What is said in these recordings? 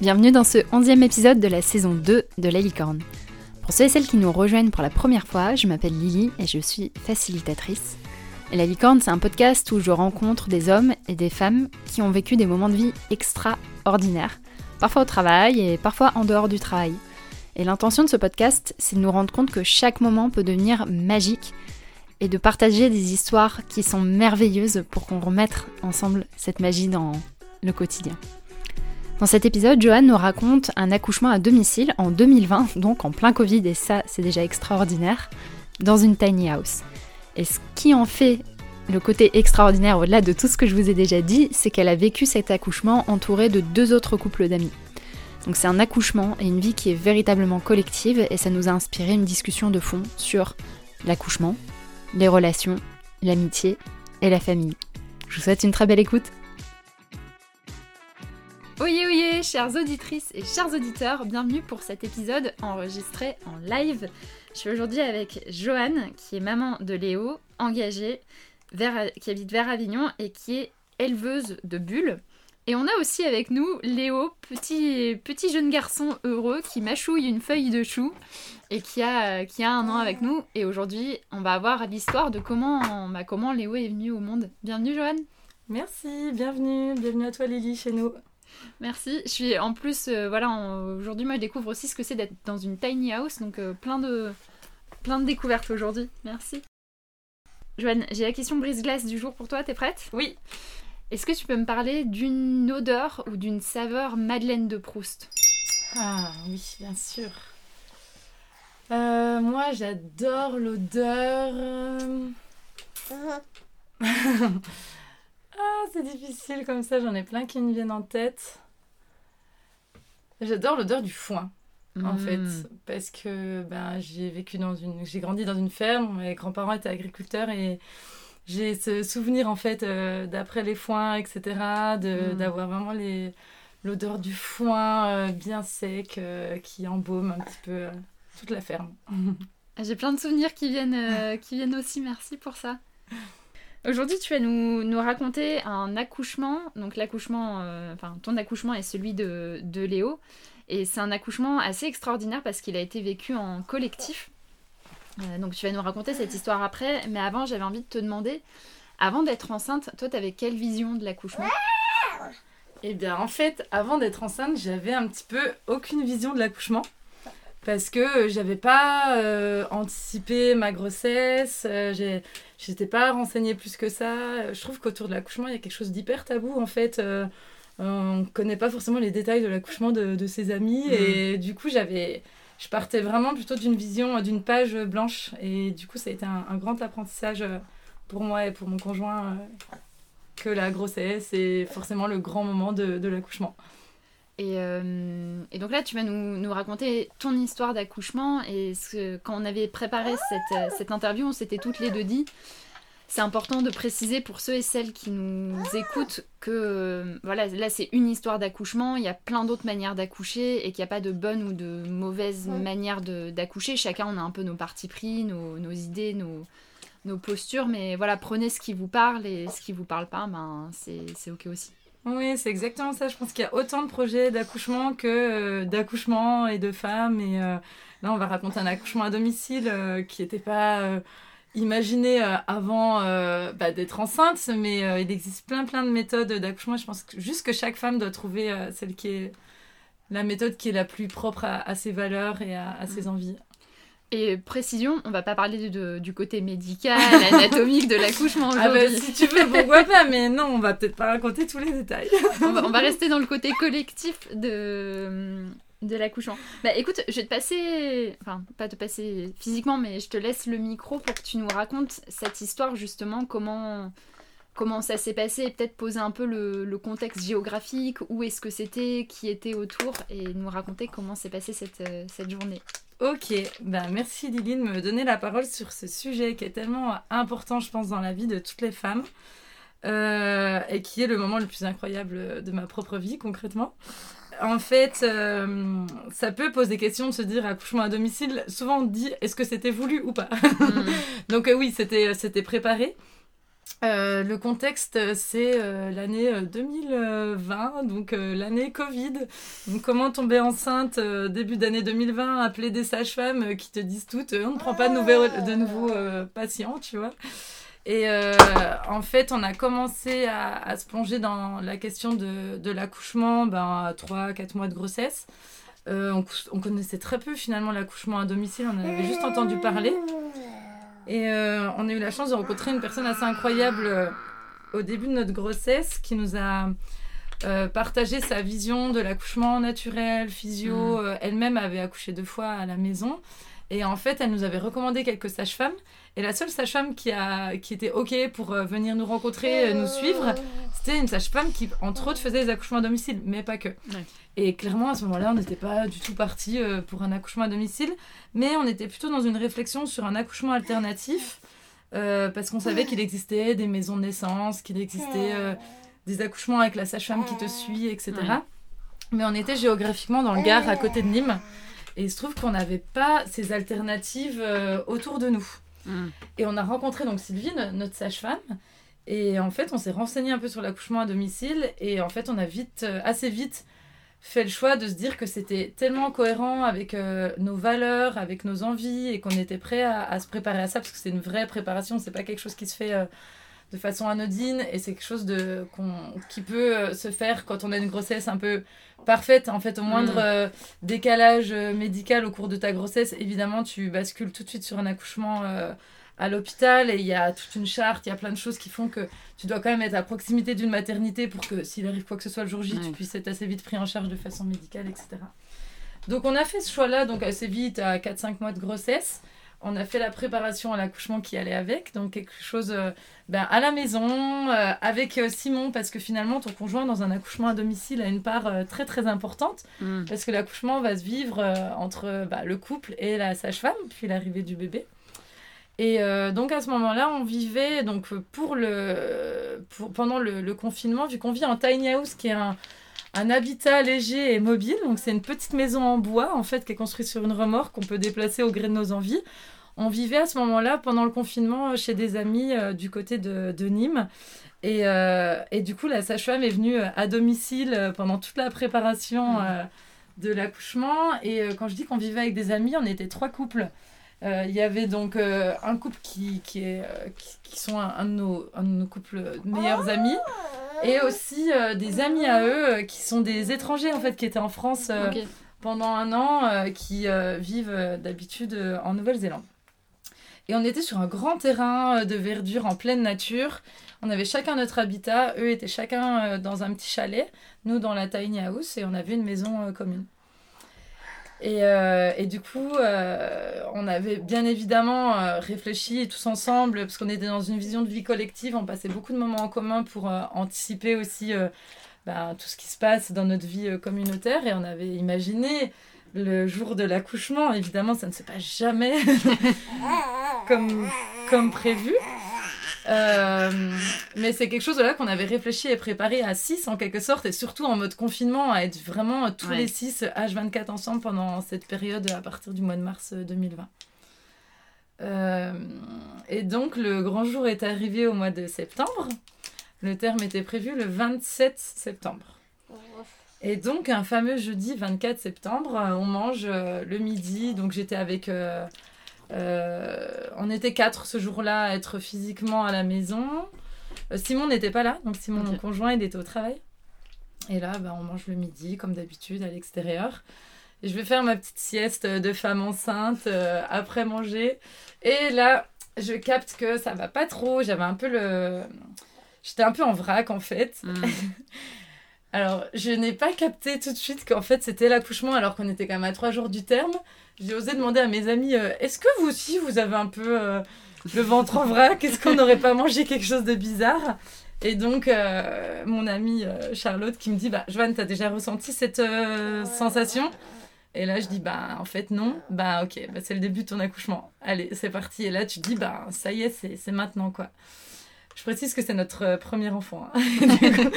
Bienvenue dans ce onzième épisode de la saison 2 de La Licorne. Pour ceux et celles qui nous rejoignent pour la première fois, je m'appelle Lily et je suis facilitatrice. Et La Licorne, c'est un podcast où je rencontre des hommes et des femmes qui ont vécu des moments de vie extraordinaires, parfois au travail et parfois en dehors du travail. Et l'intention de ce podcast, c'est de nous rendre compte que chaque moment peut devenir magique et de partager des histoires qui sont merveilleuses pour qu'on remette ensemble cette magie dans le quotidien. Dans cet épisode, Joanne nous raconte un accouchement à domicile en 2020, donc en plein Covid, et ça c'est déjà extraordinaire, dans une tiny house. Et ce qui en fait le côté extraordinaire au-delà de tout ce que je vous ai déjà dit, c'est qu'elle a vécu cet accouchement entourée de deux autres couples d'amis. Donc c'est un accouchement et une vie qui est véritablement collective et ça nous a inspiré une discussion de fond sur l'accouchement, les relations, l'amitié et la famille. Je vous souhaite une très belle écoute. Oyez oyez, chères auditrices et chers auditeurs, bienvenue pour cet épisode enregistré en live. Je suis aujourd'hui avec Joanne, qui est maman de Léo, engagée, qui habite vers Avignon et qui est éleveuse de bulles. Et on a aussi avec nous Léo, petit, jeune garçon heureux qui mâchouille une feuille de chou et qui a, qui a un an avec nous. Et aujourd'hui, on va avoir l'histoire de comment, bah, comment Léo est venu au monde. Bienvenue Joanne Merci, bienvenue, bienvenue à toi Lily chez nous. Merci. Je suis en plus, euh, voilà, aujourd'hui, moi, je découvre aussi ce que c'est d'être dans une tiny house, donc euh, plein de plein de découvertes aujourd'hui. Merci. Joanne, j'ai la question brise-glace du jour pour toi. T'es prête? Oui. Est-ce que tu peux me parler d'une odeur ou d'une saveur Madeleine de Proust? Ah oui, bien sûr. Euh, moi, j'adore l'odeur. Ah, c'est difficile comme ça, j'en ai plein qui me viennent en tête. J'adore l'odeur du foin, en fait, Mm. parce que ben, j'ai vécu dans une... J'ai grandi dans une ferme, mes grands-parents étaient agriculteurs et j'ai ce souvenir, en fait, euh, d'après les foins, etc., de- Mm. d'avoir vraiment les... l'odeur du foin euh, bien sec euh, qui embaume un petit peu toute la ferme. J'ai plein de souvenirs qui viennent, qui viennent aussi, merci pour ça. Aujourd'hui, tu vas nous, raconter un accouchement. Donc, l'accouchement, euh, enfin, ton accouchement est celui de, Léo. Et c'est un accouchement assez extraordinaire parce qu'il a été vécu en collectif. Euh, donc, tu vas nous raconter cette histoire après. Mais avant, j'avais envie de te demander, avant d'être enceinte, toi, t'avais quelle vision de l'accouchement? Eh bien, en fait, avant d'être enceinte, j'avais un petit peu aucune vision de l'accouchement. Parce que j'avais pas euh, anticipé ma grossesse, j'étais pas renseignée plus que ça. Je trouve qu'autour de l'accouchement, il y a quelque chose d'hyper tabou en fait. Euh, on connaît pas forcément les détails de l'accouchement de, de ses amis. Et du coup, j'avais. Je partais vraiment plutôt d'une vision, d'une page blanche. Et du coup, ça a été un, un grand apprentissage euh, pour moi et pour mon conjoint euh, que la grossesse est forcément le grand moment de, de l'accouchement. Et, euh, et donc là, tu vas nous, nous raconter ton histoire d'accouchement. Et ce, quand on avait préparé cette, euh, cette interview, on s'était toutes les deux dit c'est important de préciser pour ceux et celles qui nous écoutent que euh, voilà, là c'est une histoire d'accouchement, il y a plein d'autres manières d'accoucher et qu'il n'y a pas de bonne ou de mauvaise manière d'accoucher. Chacun on a un peu nos partis pris, nos, nos idées, nos, nos postures, mais voilà, prenez ce qui vous parle et ce qui vous parle pas, ben c'est ok aussi. Oui, c'est exactement ça. Je pense qu'il y a autant de projets d'accouchement que euh, d'accouchement et de femmes. Et euh, là, on va raconter un accouchement à domicile euh, qui n'était pas euh, imaginé avant bah, d'être enceinte, mais il existe plein plein de méthodes d'accouchement. Je pense que juste que chaque femme doit trouver celle qui est la méthode qui est la plus propre à, à ses valeurs et à, à ses envies. Et précision, on va pas parler de- du côté médical, anatomique de l'accouchement Ah bah aujourd'hui. si tu veux, pourquoi pas, mais non, on va peut-être pas raconter tous les détails. on, va, on va rester dans le côté collectif de, de l'accouchement. Bah écoute, je vais te passer, enfin pas te passer physiquement, mais je te laisse le micro pour que tu nous racontes cette histoire justement, comment, comment ça s'est passé et peut-être poser un peu le, le contexte géographique, où est-ce que c'était, qui était autour et nous raconter comment s'est passée cette, cette journée. Ok, ben merci Lily de me donner la parole sur ce sujet qui est tellement important, je pense, dans la vie de toutes les femmes. euh, et qui est le moment le plus incroyable de ma propre vie, concrètement. En fait, euh, ça peut poser question de se dire accouchement à domicile. Souvent, on dit est-ce que c'était voulu ou pas? Mm. Donc, euh, oui, c'était c'était préparé. Le contexte, c'est l'année 2020, donc l'année Covid. Donc, comment tomber enceinte début d'année 2020, appeler des sages-femmes qui te disent toutes on ne prend pas de, nouvelles, de nouveaux patients, tu vois. Et en fait, on a commencé à, se plonger dans la question de, de l'accouchement ben, à 3-4 mois de grossesse. On, on, connaissait très peu finalement l'accouchement à domicile, on en avait juste entendu parler. Et euh, on a eu la chance de rencontrer une personne assez incroyable euh, au début de notre grossesse qui nous a euh, partagé sa vision de l'accouchement naturel, physio. Mm. Elle-même avait accouché deux fois à la maison. Et en fait, elle nous avait recommandé quelques sages-femmes. Et la seule sage-femme qui, a, qui était OK pour venir nous rencontrer, nous suivre, c'était une sage-femme qui, entre autres, faisait des accouchements à domicile, mais pas que. Et clairement, à ce moment-là, on n'était pas du tout parti euh, pour un accouchement à domicile, mais on était plutôt dans une réflexion sur un accouchement alternatif, euh, parce qu'on savait qu'il existait des maisons de naissance, qu'il existait euh, des accouchements avec la sage-femme qui te suit, etc. Mais on était géographiquement dans le Gard, à côté de Nîmes, et il se trouve qu'on n'avait pas ces alternatives autour de nous. Mm. Et on a rencontré donc Sylvine, notre sage-femme, et en fait, on s'est renseigné un peu sur l'accouchement à domicile, et en fait, on a vite, assez vite, fait le choix de se dire que c'était tellement cohérent avec euh, nos valeurs, avec nos envies, et qu'on était prêt à, se préparer à ça, parce que c'est une vraie préparation, c'est pas quelque chose qui se fait euh, de façon anodine, et c'est quelque chose de, qui peut euh, se faire quand on a une grossesse un peu parfaite. En fait, au moindre mm. décalage médical au cours de ta grossesse, évidemment, tu bascules tout de suite sur un accouchement à l'hôpital et il y a toute une charte, il y a plein de choses qui font que tu dois quand même être à proximité d'une maternité pour que s'il arrive quoi que ce soit le jour J, tu puisses être assez vite pris en charge de façon médicale, etc. Donc on a fait ce choix-là donc assez vite à 4-5 mois de grossesse. On a fait la préparation à l'accouchement qui allait avec, donc quelque chose euh, ben, à la maison, euh, avec euh, Simon, parce que finalement ton conjoint dans un accouchement à domicile a une part très très importante, mm. parce que l'accouchement va se vivre entre bah, le couple et la sage-femme, puis l'arrivée du bébé. Et donc à ce moment-là, on vivait donc pour le pour, pendant le, le, confinement, vu qu'on vit en tiny house, qui est un, un habitat léger et mobile. Donc c'est une petite maison en bois en fait qui est construite sur une remorque qu'on peut déplacer au gré de nos envies. On vivait à ce moment-là pendant le confinement chez des amis euh, du côté de, de Nîmes. Et, euh, et, du coup, la sage-femme est venue à domicile pendant toute la préparation mmh. de l'accouchement. Et quand je dis qu'on vivait avec des amis, on était trois couples. Euh, il y avait donc euh, un couple qui, qui, est, euh, qui, sont un, de nos, un, de nos, couples meilleurs amis et aussi des amis à eux qui sont des étrangers en fait qui étaient en France pendant un an qui vivent d'habitude en Nouvelle-Zélande. Et on était sur un grand terrain de verdure en pleine nature. On avait chacun notre habitat. Eux étaient chacun dans un petit chalet. Nous dans la tiny house. Et on avait une maison commune. Et, euh, et, du coup, euh, on avait bien évidemment euh, réfléchi tous ensemble, parce qu'on était dans une vision de vie collective, on passait beaucoup de moments en commun pour anticiper aussi ben, tout ce qui se passe dans notre vie communautaire, et on avait imaginé le jour de l'accouchement. Évidemment, ça ne se passe jamais comme, comme prévu. Euh, mais c'est quelque chose là qu'on avait réfléchi et préparé à 6 en quelque sorte, et surtout en mode confinement, à être vraiment tous les 6 H24 ensemble pendant cette période à partir du mois de mars 2020. Euh, et donc le grand jour est arrivé au mois de septembre. Le terme était prévu le 27 septembre. Et donc un fameux jeudi 24 septembre, on mange euh, le midi. Donc j'étais avec euh, on était quatre ce jour-là à être physiquement à la maison. Euh, Simon n'était pas là, donc Simon, mon conjoint, il était au travail. Et là, bah, on mange le midi, comme d'habitude, à l'extérieur. Et je vais faire ma petite sieste de femme enceinte euh, après manger. Et là, je capte que ça va pas trop. J'avais un peu le. J'étais un peu en vrac en fait. Mm. alors, je n'ai pas capté tout de suite qu'en fait c'était l'accouchement alors qu'on était quand même à trois jours du terme j'ai osé demander à mes amis euh, est-ce que vous aussi vous avez un peu euh, le ventre en vrac? Est-ce qu'on n'aurait pas mangé quelque chose de bizarre? Et donc, euh, mon amie Charlotte qui me dit bah, Joanne, t'as déjà ressenti cette sensation? Et là, je dis bah, en fait, non. Bah, ok, bah, c'est le début de ton accouchement. Allez, c'est parti. Et là, tu dis bah, ça y est, c'est maintenant quoi. Je précise que c'est notre premier enfant. Hein.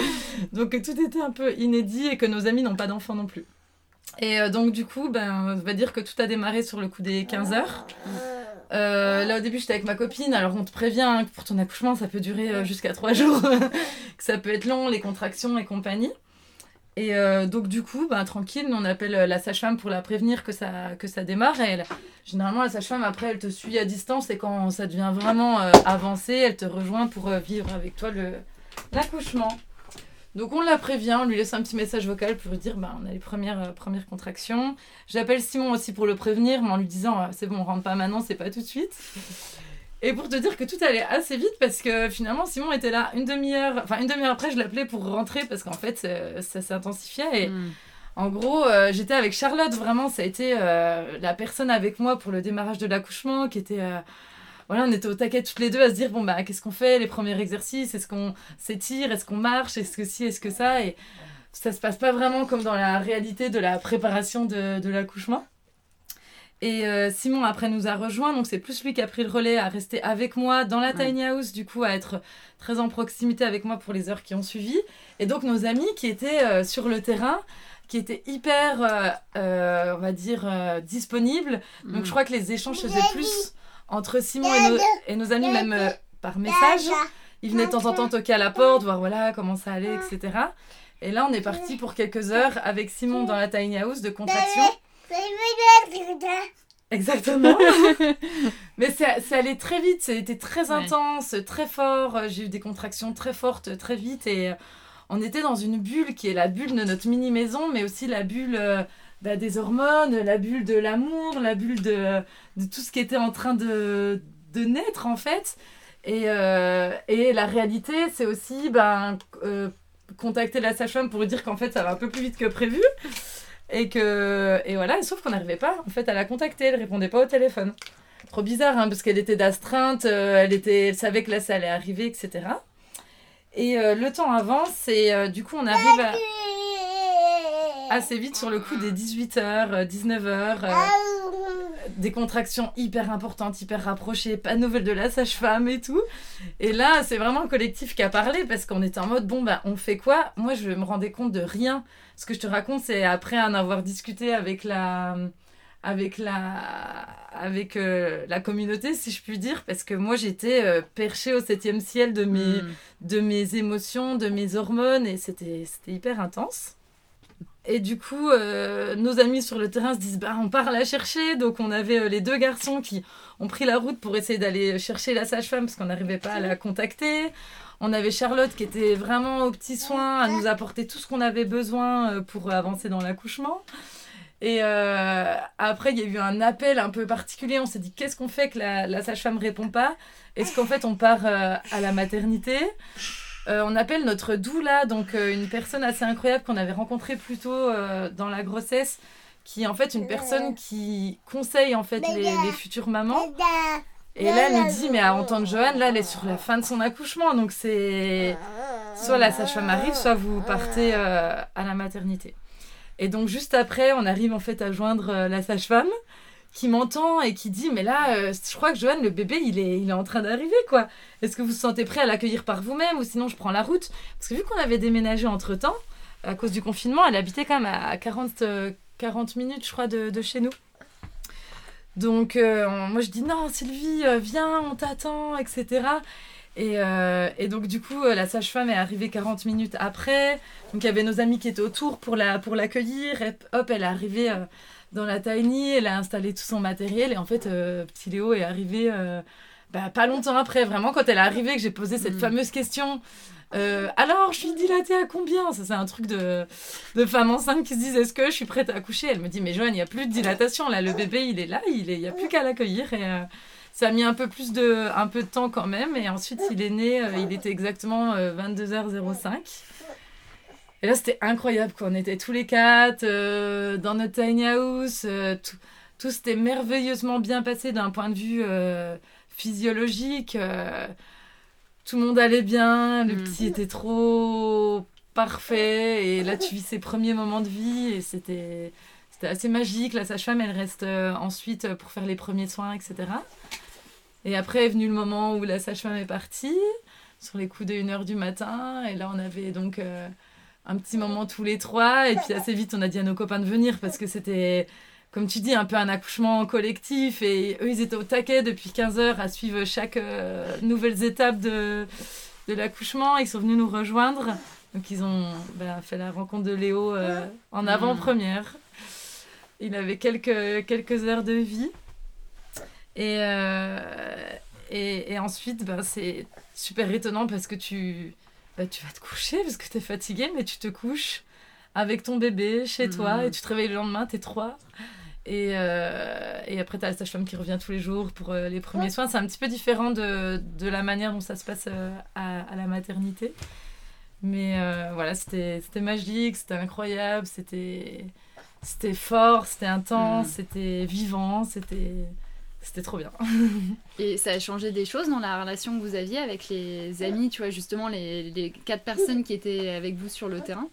donc, tout était un peu inédit et que nos amis n'ont pas d'enfant non plus. Et euh, donc, du coup, ben, on va dire que tout a démarré sur le coup des 15 heures. Euh, là, au début, j'étais avec ma copine. Alors, on te prévient que pour ton accouchement, ça peut durer euh, jusqu'à trois jours, que ça peut être long, les contractions et compagnie. Et euh, donc, du coup, bah, tranquille, on appelle la sage-femme pour la prévenir que ça, démarre. Et généralement, la sage-femme, après, elle te suit à distance. Et quand ça devient vraiment avancé, elle te rejoint pour vivre avec toi l'accouchement. Donc on la prévient, on lui laisse un petit message vocal pour lui dire bah, on a les premières, euh, premières contractions. J'appelle Simon aussi pour le prévenir, mais en lui disant euh, c'est bon, on rentre pas maintenant, c'est pas tout de suite. Et pour te dire que tout allait assez vite parce que finalement Simon était là une demi-heure, enfin une demi-heure après je l'appelais pour rentrer parce qu'en fait ça, s'intensifiait. Et hmm. en gros euh, j'étais avec Charlotte vraiment ça a été la personne avec moi pour le démarrage de l'accouchement qui était voilà, on était au taquet toutes les deux à se dire bon bah qu'est-ce qu'on fait? Les premiers exercices Est-ce qu'on s'étire? Est-ce qu'on marche? Est-ce que si Est-ce que ça? Et ça se passe pas vraiment comme dans la réalité de la préparation de, de l'accouchement. Et euh, Simon après nous a rejoint, donc c'est plus lui qui a pris le relais à rester avec moi dans la tiny house, du coup à être très en proximité avec moi pour les heures qui ont suivi. Et donc nos amis qui étaient euh, sur le terrain, qui étaient hyper, euh, on va dire, disponibles. Donc mm. je crois que les échanges se faisaient plus entre Simon et nos, amis, même euh, par message. Ils venaient de temps en temps toquer à la porte, voir voilà comment ça allait, etc. Et là, on est parti pour quelques heures avec Simon dans la tiny house de contraction. Exactement. Mais ça, ça, allait très vite, ça a été très intense, très fort. J'ai eu des contractions très fortes, très vite. Et euh, on était dans une bulle qui est la bulle de notre mini maison, mais aussi la bulle euh, bah, des hormones, la bulle de l'amour, la bulle de, de, tout ce qui était en train de, de naître en fait. Et, euh, et la réalité, c'est aussi ben, euh, contacter la sage-femme pour lui dire qu'en fait ça va un peu plus vite que prévu. Et que et voilà, sauf qu'on n'arrivait pas en fait à la contacter, elle répondait pas au téléphone. Trop bizarre, hein, parce qu'elle était d'astreinte, euh, elle, était, elle savait que là ça allait arriver, etc. Et le temps avance et du coup on arrive à assez vite sur le coup des 18h, 19h. Des contractions hyper importantes, hyper rapprochées, pas de nouvelles de la sage-femme et tout. Et là, c'est vraiment un collectif qui a parlé parce qu'on était en mode bon, bah, on fait quoi? Moi, je me rendais compte de rien. Ce que je te raconte, c'est après en avoir discuté avec la avec la avec euh, la communauté si je puis dire parce que moi j'étais euh, perchée au septième ciel de mes hmm. de mes émotions de mes hormones et c'était c'était hyper intense et du coup, euh, nos amis sur le terrain se disent bah, on part la chercher. Donc, on avait euh, les deux garçons qui ont pris la route pour essayer d'aller chercher la sage-femme parce qu'on n'arrivait pas à la contacter. On avait Charlotte qui était vraiment aux petits soins, à nous apporter tout ce qu'on avait besoin euh, pour avancer dans l'accouchement. Et après, il y a eu un appel un peu particulier. On s'est dit qu'est-ce qu'on fait que la, la sage-femme répond pas? Est-ce qu'en fait on part à la maternité? Euh, on appelle notre doula, donc euh, une personne assez incroyable qu'on avait rencontrée plus tôt euh, dans la grossesse, qui est en fait une personne qui conseille en fait les, futures mamans. Et là, elle nous dit, mais à entendre Joanne, là, elle est sur la fin de son accouchement, donc c'est soit la sage-femme arrive, soit vous partez à la maternité. Et donc juste après, on arrive en fait à joindre la sage-femme qui m'entend et qui dit mais là euh, je crois que Johan le bébé il est il est en train d'arriver quoi. Est-ce que vous vous sentez prêt à l'accueillir par vous-même ou sinon je prends la route? Parce que vu qu'on avait déménagé entre temps à cause du confinement elle habitait quand même à 40 40 euh, minutes je crois de, de chez nous. Donc euh, moi je dis non Sylvie viens on t'attend etc et, et, donc du coup la sage-femme est arrivée 40 minutes après. Donc il y avait nos amis qui étaient autour pour la pour l'accueillir. Et hop elle est arrivée dans la tiny, elle a installé tout son matériel et en fait, euh, petit Léo est arrivé euh, bah, pas longtemps après. Vraiment, quand elle est arrivée, que j'ai posé cette mm. fameuse question. Euh, alors, je suis dilatée à combien? Ça, c'est un truc de, de femme enceinte qui se disent Est-ce que je suis prête à accoucher? Elle me dit Mais Joanne, il n'y a plus de dilatation. Là, le bébé, il est là, il n'y a plus qu'à l'accueillir. Et ça a mis un peu plus de, un peu de temps quand même. Et ensuite, il est né, il était exactement 22h05. Et là, c'était incroyable, quoi. On était tous les quatre euh, dans notre tiny house. Euh, tout, tout s'était merveilleusement bien passé d'un point de vue euh, physiologique. tout le monde allait bien. Le mm. petit était trop parfait. Et là, tu vis ses premiers moments de vie. Et c'était, c'était assez magique. La sage-femme, elle reste ensuite pour faire les premiers soins, etc. Et après est venu le moment où la sage-femme est partie, sur les coups de 1h du matin. Et là, on avait donc un petit moment tous les trois. Et puis assez vite, on a dit à nos copains de venir parce que c'était comme tu dis, un peu un accouchement collectif. Et eux, ils étaient au taquet depuis 15 heures à suivre chaque euh, nouvelle étape de, de l'accouchement. Ils sont venus nous rejoindre. Donc, ils ont bah, fait la rencontre de Léo euh, en Mm. avant-première. Il avait quelques, quelques heures de vie. Et, euh, et, et ensuite, ben, c'est super étonnant parce que tu, bah, tu vas te coucher parce que tu es fatigué, mais tu te couches avec ton bébé chez toi Mhm. et tu te réveilles le lendemain, tu es trois. Et, euh, et après, tu as la sage-femme qui revient tous les jours pour euh, les premiers soins. C'est un petit peu différent de, de la manière dont ça se passe euh, à, à la maternité. Mais euh, voilà, c'était magique, c'était incroyable, c'était c'était fort, c'était intense, Mhm. c'était vivant, c'était c'était trop bien. Et ça a changé des choses dans la relation que vous aviez avec les amis, tu vois, justement, les, les quatre personnes qui étaient avec vous sur le terrain?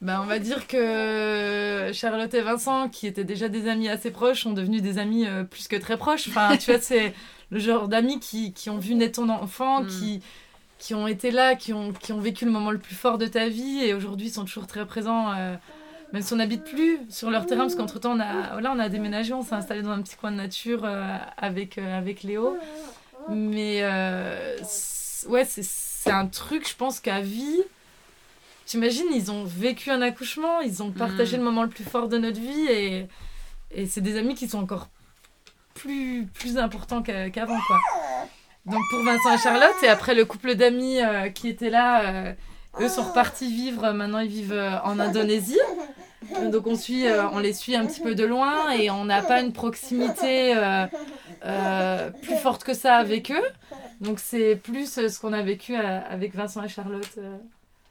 Ben, on va dire que Charlotte et Vincent, qui étaient déjà des amis assez proches, sont devenus des amis euh, plus que très proches. Enfin, tu vois, c'est le genre d'amis qui, qui ont vu naître ton enfant, Mm. qui, qui ont été là, qui ont, qui ont vécu le moment le plus fort de ta vie et aujourd'hui sont toujours très présents. euh, même si on n'habite plus sur leur terrain, parce qu'entre-temps, on a, voilà, on a déménagé, on s'est installé dans un petit coin de nature euh, avec, euh, avec Léo. Mais euh, ouais, c'est- un truc, je pense qu'à vie, t'imagines, ils ont vécu un accouchement, ils ont partagé Mm. le moment le plus fort de notre vie et, et c'est des amis qui sont encore plus, plus importants qu'a- qu'avant, quoi. Donc pour Vincent et Charlotte, et après le couple d'amis qui étaient là, eux sont repartis vivre, maintenant ils vivent en Indonésie. Donc on, suit, euh, on les suit un petit peu de loin et on n'a pas une proximité euh, euh, plus forte que ça avec eux. Donc c'est plus ce qu'on a vécu avec Vincent et Charlotte,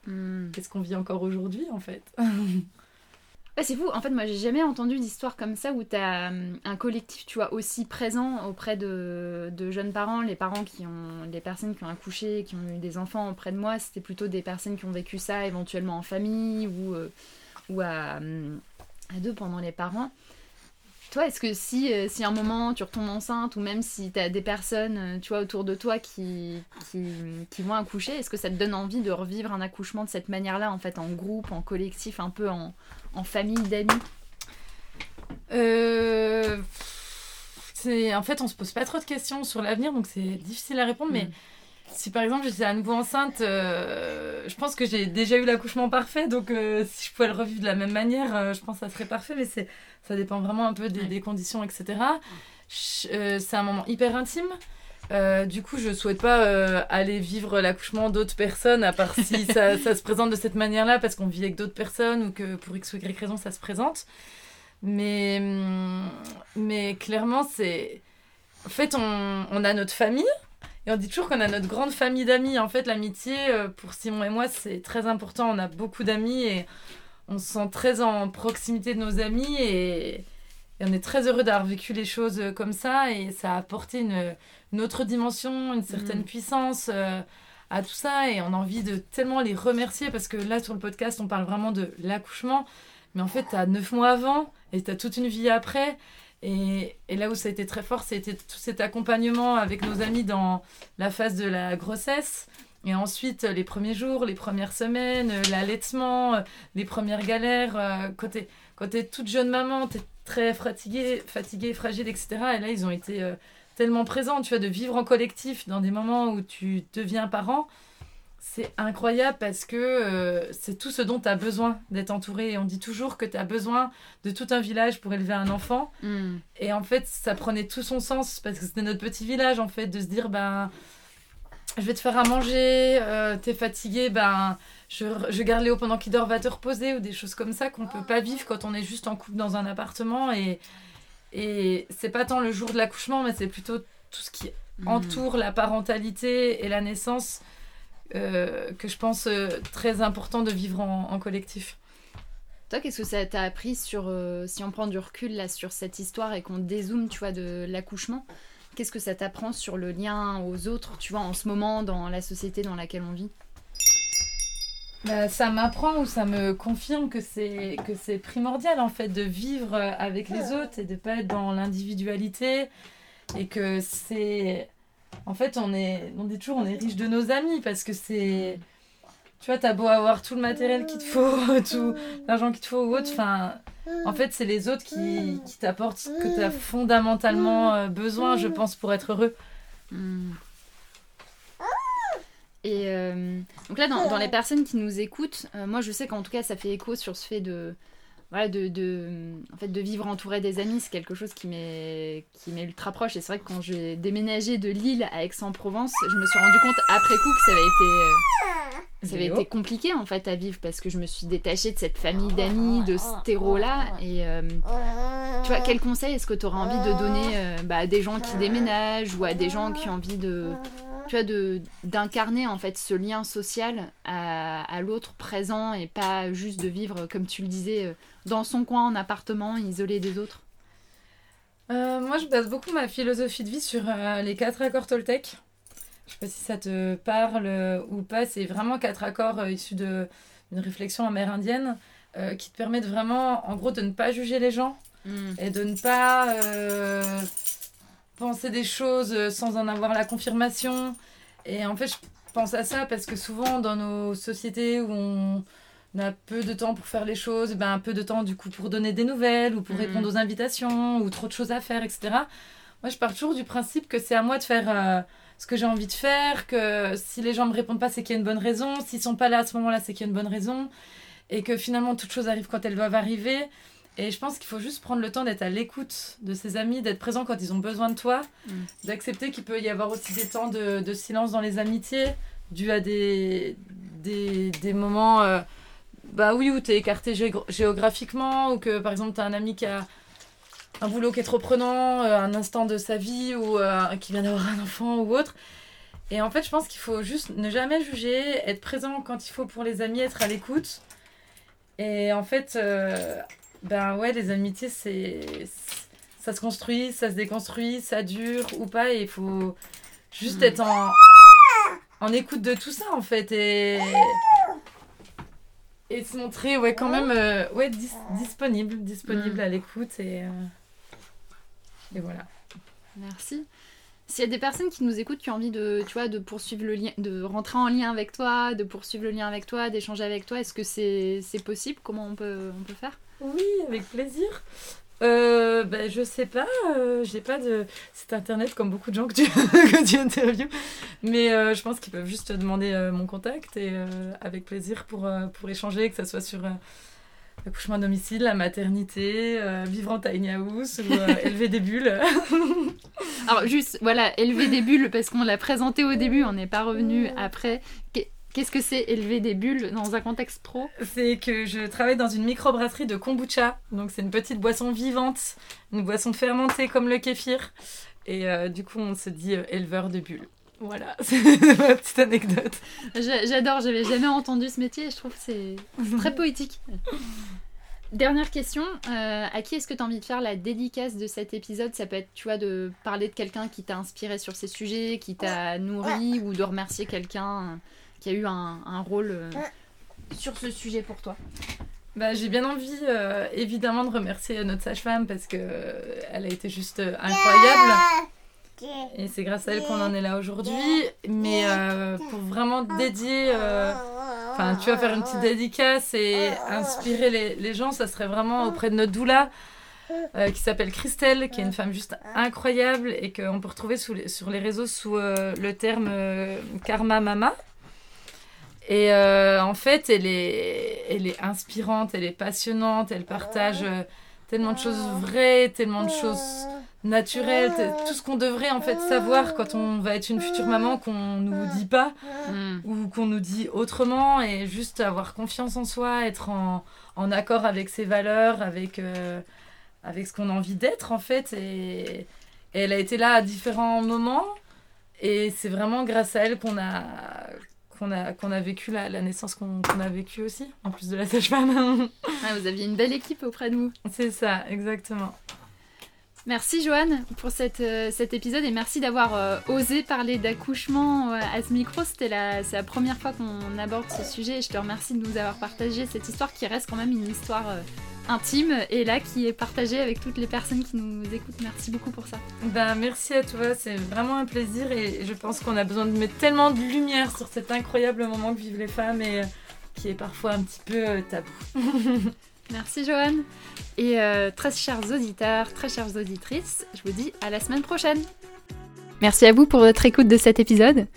Hmm. et ce qu'on vit encore aujourd'hui en fait. Ouais, c'est fou. En fait, moi, j'ai jamais entendu d'histoire comme ça où tu as un collectif, tu vois, aussi présent auprès de, de jeunes parents. Les parents qui ont, les personnes qui ont accouché, qui ont eu des enfants auprès de moi, c'était plutôt des personnes qui ont vécu ça éventuellement en famille ou, euh, ou à, hum, à deux pendant les parents. Toi, est-ce que si, euh, si à un moment tu retombes enceinte ou même si tu as des personnes, euh, tu vois, autour de toi qui, qui, qui vont accoucher, est-ce que ça te donne envie de revivre un accouchement de cette manière-là, en fait, en groupe, en collectif, un peu en, en famille d'amis? Euh, c'est en fait on se pose pas trop de questions sur l'avenir donc c'est difficile à répondre mais Mm. Si par exemple j'étais à nouveau enceinte euh, je pense que j'ai déjà eu l'accouchement parfait donc euh, si je pouvais le revivre de la même manière euh, je pense que ça serait parfait mais c'est ça dépend vraiment un peu des, conditions etc c'est un moment hyper intime du coup, je souhaite pas aller vivre l'accouchement d'autres personnes, à part si ça, ça se présente de cette manière-là, parce qu'on vit avec d'autres personnes ou que pour X ou Y raison ça se présente. Mais, hum, mais clairement, c'est. En fait, on, on a notre famille. Et on dit toujours qu'on a notre grande famille d'amis. En fait, l'amitié, euh, pour Simon et moi, c'est très important. On a beaucoup d'amis et on se sent très en proximité de nos amis. Et, et on est très heureux d'avoir vécu les choses euh, comme ça. Et ça a apporté une, une autre dimension, une certaine Mm. puissance euh, à tout ça. Et on a envie de tellement les remercier parce que là, sur le podcast, on parle vraiment de l'accouchement. Mais en fait, tu as neuf mois avant et tu as toute une vie après. Et, là où ça a été très fort, c'était tout cet accompagnement avec nos amis dans la phase de la grossesse. Et ensuite, les premiers jours, les premières semaines, euh, l'allaitement, euh, les premières galères. euh, quand t'es toute jeune maman, t'es très fatiguée, fatiguée, fragile, etc. Et là, ils ont été tellement présents, tu vois, de vivre en collectif dans des moments où tu deviens parent. C'est incroyable parce que euh, c'est tout ce dont tu as besoin d'être entouré. Et on dit toujours que tu as besoin de tout un village pour élever un enfant. Hmm. Et en fait, ça prenait tout son sens parce que c'était notre petit village, en fait, de se dire, ben, je vais te faire à manger, euh, t'es fatigué, ben, je, je garde Léo pendant qu'il dort, va te reposer, ou des choses comme ça qu'on peut pas vivre quand on est juste en couple dans un appartement. Et, et c'est pas tant le jour de l'accouchement, mais c'est plutôt tout ce qui Hmm. entoure la parentalité et la naissance euh, que je pense euh, très important de vivre en, en collectif. Toi, qu'est-ce que ça t'a appris sur, euh, si on prend du recul là sur cette histoire et qu'on dézoome, tu vois, de l'accouchement Qu'est-ce que ça t'apprend sur le lien aux autres, tu vois, en ce moment dans la société dans laquelle on vit? Bah, ça m'apprend ou ça me confirme que c'est que c'est primordial en fait de vivre avec les autres et de pas être dans l'individualité et que c'est en fait on est on dit toujours on est riche de nos amis parce que c'est tu vois, t'as beau avoir tout le matériel qu'il te faut, tout l'argent qu'il te faut ou autre, enfin, en fait, c'est les autres qui, qui t'apportent ce que t'as fondamentalement euh, besoin, je pense, pour être heureux. Hmm. Et euh, donc là, dans, dans les personnes qui nous écoutent, euh, moi je sais qu'en tout cas ça fait écho sur ce fait de, voilà, de, de, en fait, de vivre entouré des amis, c'est quelque chose qui m'est qui m'est ultra proche. Et c'est vrai que quand j'ai déménagé de Lille à Aix-en-Provence, je me suis rendu compte après coup que ça avait été ça avait été compliqué en fait à vivre parce que je me suis détachée de cette famille d'amis, de ce terreau-là. Et euh, tu vois, quel conseil est-ce que tu aurais envie de donner euh, bah, à des gens qui déménagent ou à des gens qui ont envie de, tu vois, de d'incarner en fait ce lien social à, à l'autre présent et pas juste de vivre comme tu le disais euh, dans son coin en appartement, isolé des autres. moi, je base beaucoup ma philosophie de vie sur les quatre accords Toltec. Je sais pas si ça te parle euh, ou pas. C'est vraiment quatre accords euh, issus d'une réflexion amérindienne euh, qui te permettent vraiment, en gros, de ne pas juger les gens Hmm. et de ne pas penser des choses sans en avoir la confirmation. Et en fait, je pense à ça parce que souvent, dans nos sociétés où on a peu de temps pour faire les choses, ben, peu de temps du coup pour donner des nouvelles ou pour Mhm. répondre aux invitations ou trop de choses à faire, etc. Moi, je pars toujours du principe que c'est à moi de faire euh, ce que j'ai envie de faire, que si les gens me répondent pas, c'est qu'il y a une bonne raison, s'ils sont pas là à ce moment-là, c'est qu'il y a une bonne raison, et que finalement, toutes choses arrivent quand elles doivent arriver. Et je pense qu'il faut juste prendre le temps d'être à l'écoute de ses amis, d'être présent quand ils ont besoin de toi, Mm. d'accepter qu'il peut y avoir aussi des temps de, de silence dans les amitiés, dû à des, des, des moments, euh, bah oui, où tu es écarté géo- géographiquement, ou que par exemple tu as un ami qui a un boulot qui est trop prenant, euh, un instant de sa vie, ou euh, qui vient d'avoir un enfant ou autre. Et en fait, je pense qu'il faut juste ne jamais juger, être présent quand il faut pour les amis, être à l'écoute. Et en fait, ben ouais, les amitiés, c'est ça se construit, ça se déconstruit, ça dure ou pas, et il faut juste Mm. être en, en écoute de tout ça en fait, et, et se montrer ouais, quand même euh, ouais, dis- disponible, disponible Mm. à l'écoute, et, euh, et voilà. Merci. S'il y a des personnes qui nous écoutent qui ont envie de, tu vois, de poursuivre le lien, de rentrer en lien avec toi, de poursuivre le lien avec toi, d'échanger avec toi, est-ce que c'est c'est possible? Comment on peut, on peut faire? Oui, avec plaisir. Euh, ben, je sais pas, euh, j'ai pas de site internet comme beaucoup de gens que tu, que tu interviews, mais euh, je pense qu'ils peuvent juste te demander euh, mon contact et euh, avec plaisir pour, pour échanger, que ce soit sur l'accouchement à domicile, la maternité, vivre en tiny house ou élever des bulles. Alors juste, voilà, élever des bulles, parce qu'on l'a présenté au début, on n'est pas revenu après. Qu'est- Qu'est-ce que c'est élever des bulles dans un contexte pro C'est que je travaille dans une microbrasserie de kombucha, donc c'est une petite boisson vivante, une boisson fermentée comme le kéfir, et euh, du coup on se dit euh, éleveur de bulles. Voilà, c'est ma petite anecdote. J'a- J'adore, j'avais jamais entendu ce métier et je trouve que c'est c'est très poétique. Dernière question, euh, à qui est-ce que tu as envie de faire la dédicace de cet épisode? Ça peut être, tu vois, de parler de quelqu'un qui t'a inspiré sur ces sujets, qui t'a nourri, ou de remercier quelqu'un. euh, qui a eu un, un rôle euh, sur ce sujet pour toi. Bah, j'ai bien envie euh, évidemment de remercier notre sage-femme parce que euh, elle a été juste incroyable. Et c'est grâce à elle qu'on en est là aujourd'hui. Mais euh, pour vraiment dédier, euh, enfin tu vas faire une petite dédicace et inspirer les, les gens, ça serait vraiment auprès de notre doula euh, qui s'appelle Christelle, qui est une femme juste incroyable et qu'on peut retrouver sous les- sur les réseaux sous euh, le terme euh, Karma Mama. Et euh, en fait, elle est, elle est inspirante, elle est passionnante, elle partage euh, tellement de choses vraies, tellement de choses naturelles, tout ce qu'on devrait en fait savoir quand on va être une future maman qu'on nous dit pas Mm. ou qu'on nous dit autrement et juste avoir confiance en soi, être en, en accord avec ses valeurs, avec, euh, avec ce qu'on a envie d'être en fait. Et, et elle a été là à différents moments et c'est vraiment grâce à elle qu'on a, qu'on a, qu'on a vécu la, la naissance qu'on qu'on a vécue aussi, en plus de la sage-femme. Ah, vous aviez une belle équipe auprès de vous. c'est ça, exactement. Merci Joanne pour cette, euh, cet épisode et merci d'avoir euh, osé parler d'accouchement euh, à ce micro. C'était la, c'est la première fois qu'on aborde ce sujet et je te remercie de nous avoir partagé cette histoire qui reste quand même une histoire intime et là qui est partagé avec toutes les personnes qui nous écoutent. Merci beaucoup pour ça. Ben, merci à toi, c'est vraiment un plaisir et je pense qu'on a besoin de mettre tellement de lumière sur cet incroyable moment que vivent les femmes et qui est parfois un petit peu tabou. merci Joanne. Et euh, très chers auditeurs, très chères auditrices, je vous dis à la semaine prochaine. Merci à vous pour votre écoute de cet épisode.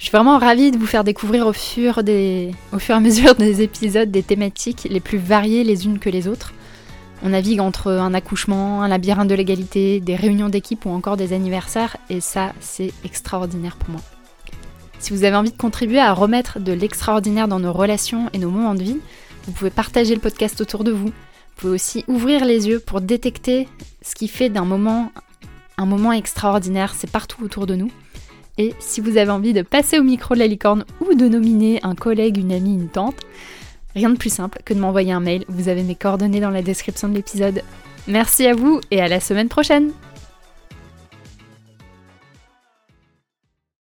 Je suis vraiment ravie de vous faire découvrir au fur, des... au fur et à mesure des épisodes des thématiques les plus variées les unes que les autres. On navigue entre un accouchement, un labyrinthe de l'égalité, des réunions d'équipe ou encore des anniversaires, et ça, c'est extraordinaire pour moi. Si vous avez envie de contribuer à remettre de l'extraordinaire dans nos relations et nos moments de vie, vous pouvez partager le podcast autour de vous. Vous pouvez aussi ouvrir les yeux pour détecter ce qui fait d'un moment un moment extraordinaire, c'est partout autour de nous. Et si vous avez envie de passer au micro de la licorne ou de nominer un collègue, une amie, une tante, rien de plus simple que de m'envoyer un mail. Vous avez mes coordonnées dans la description de l'épisode. Merci à vous et à la semaine prochaine